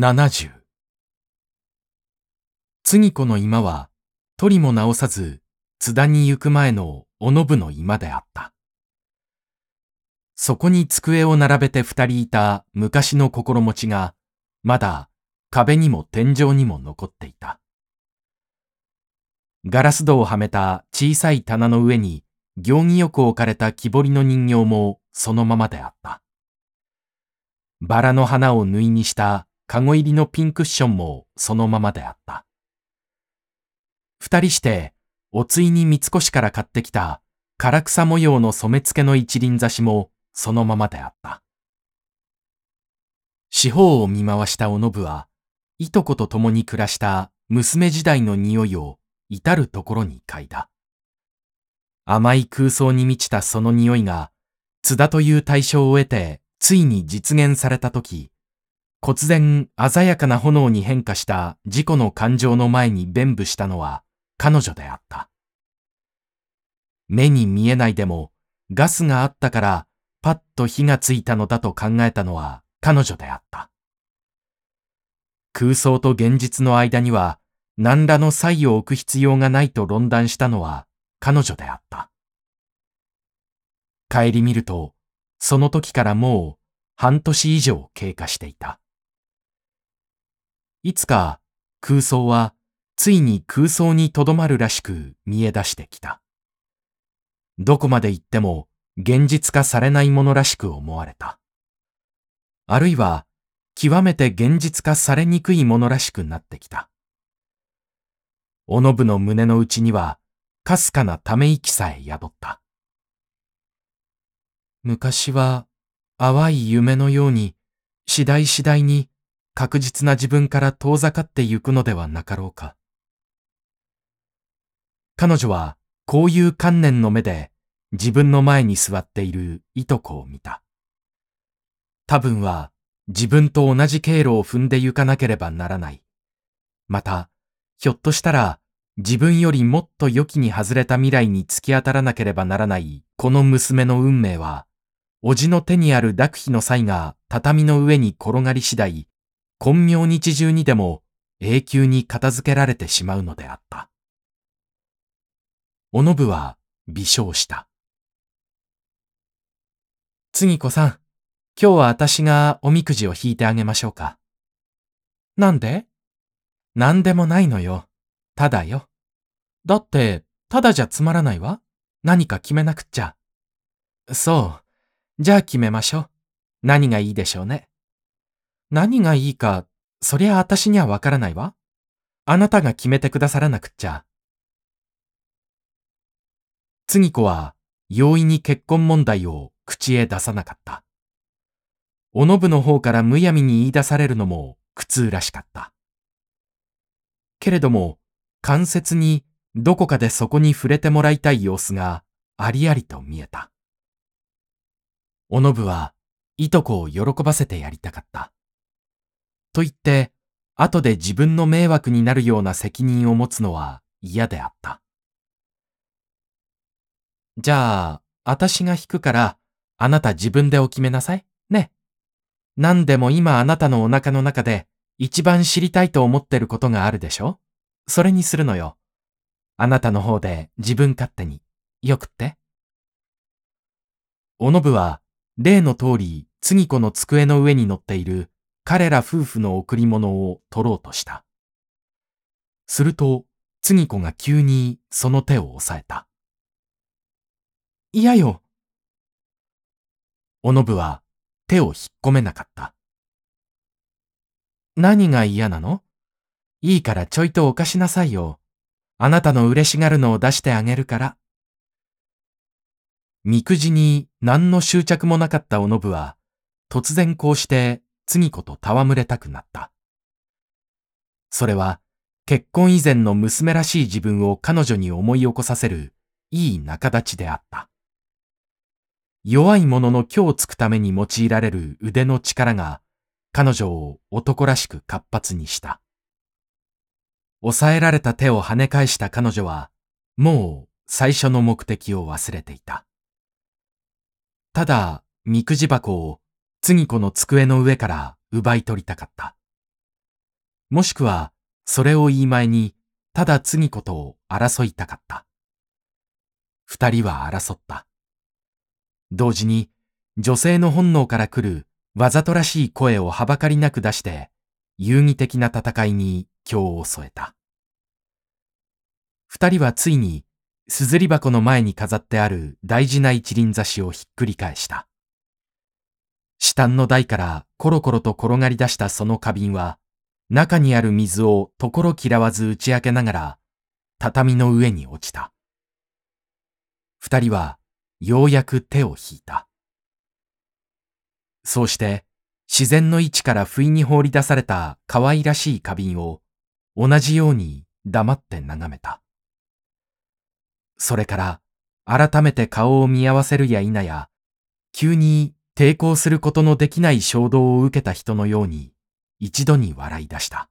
70次子の今は取りも直さず津田に行く前のおのぶの今であった。そこに机を並べて二人いた昔の心持ちがまだ壁にも天井にも残っていた。ガラス戸をはめた小さい棚の上に行儀よく置かれた木彫りの人形もそのままであった。バラの花を縫いにしたカゴ入りのピンクッションもそのままであった。二人して、おついに三越から買ってきた唐草模様の染付の一輪挿しもそのままであった。四方を見回したおのぶは、いとこと共に暮らした娘時代の匂いを至るところに嗅いだ。甘い空想に満ちたその匂いが、津田という対象を得て、ついに実現されたとき、忽然鮮やかな炎に変化した自己の感情の前に弁舞したのは彼女であった。目に見えないでもガスがあったからパッと火がついたのだと考えたのは彼女であった。空想と現実の間には何らの差異を置く必要がないと論断したのは彼女であった。帰り見ると、その時からもう半年以上経過していた。いつか空想はついに空想にとどまるらしく見え出してきた。どこまで行っても現実化されないものらしく思われた。あるいは極めて現実化されにくいものらしくなってきた。おのぶの胸の内にはかすかなため息さえ宿った。昔は淡い夢のように次第次第に確実な自分から遠ざかってゆくのではなかろうか。彼女はこういう観念の目で自分の前に座っているいとこを見た。多分は自分と同じ経路を踏んでゆかなければならない。また、ひょっとしたら自分よりもっと良きに外れた未来に突き当たらなければならないこの娘の運命は、おじの手にある濁皮の際が畳の上に転がり次第、根明日中にでも永久に片付けられてしまうのであった。おのぶは微笑した。次子さん、今日は私がおみくじを引いてあげましょうか。なんで？なんでもないのよ。ただよ。だって、ただじゃつまらないわ。何か決めなくっちゃ。そう。じゃあ決めましょう。何がいいでしょうね。何がいいか、そりゃあ私にはわからないわ。あなたが決めてくださらなくっちゃ。次子は、容易に結婚問題を口へ出さなかった。おのぶの方からむやみに言い出されるのも苦痛らしかった。けれども、間接にどこかでそこに触れてもらいたい様子がありありと見えた。おのぶはいとこを喜ばせてやりたかった。と言って、後で自分の迷惑になるような責任を持つのは嫌であった。じゃあ、私が引くから、あなた自分でお決めなさい。ね。何でも今あなたのお腹の中で一番知りたいと思ってることがあるでしょそれにするのよ。あなたの方で自分勝手に。よくって。おのぶは、例の通り、次子の机の上に乗っている彼ら夫婦の贈り物を取ろうとした。すると、次子が急にその手を押さえた。嫌よ。おのぶは手を引っ込めなかった。何が嫌なの？いいからちょいとお貸しなさいよ。あなたの嬉しがるのを出してあげるから。みくじに何の執着もなかったおのぶは、突然こうして次子と戯れたくなった。それは、結婚以前の娘らしい自分を彼女に思い起こさせる、いい仲立ちであった。弱い者の今日つくために用いられる腕の力が、彼女を男らしく活発にした。抑えられた手を跳ね返した彼女は、もう最初の目的を忘れていた。ただ、みくじ箱を次子の机の上から奪い取りたかった。もしくは、それを言い前に、ただ次ことを争いたかった。二人は争った。同時に、女性の本能から来るわざとらしい声をはばかりなく出して、遊戯的な戦いに今日を添えた。二人はついに、すずり箱の前に飾ってある大事な一輪差しをひっくり返した。下の台からコロコロと転がり出したその花瓶は、中にある水をところ嫌わず打ち明けながら、畳の上に落ちた。二人は、ようやく手を引いた。そうして、自然の位置から不意に放り出された可愛らしい花瓶を同じように黙って眺めた。それから改めて顔を見合わせるや否や、急に抵抗することのできない衝動を受けた人のように一度に笑い出した。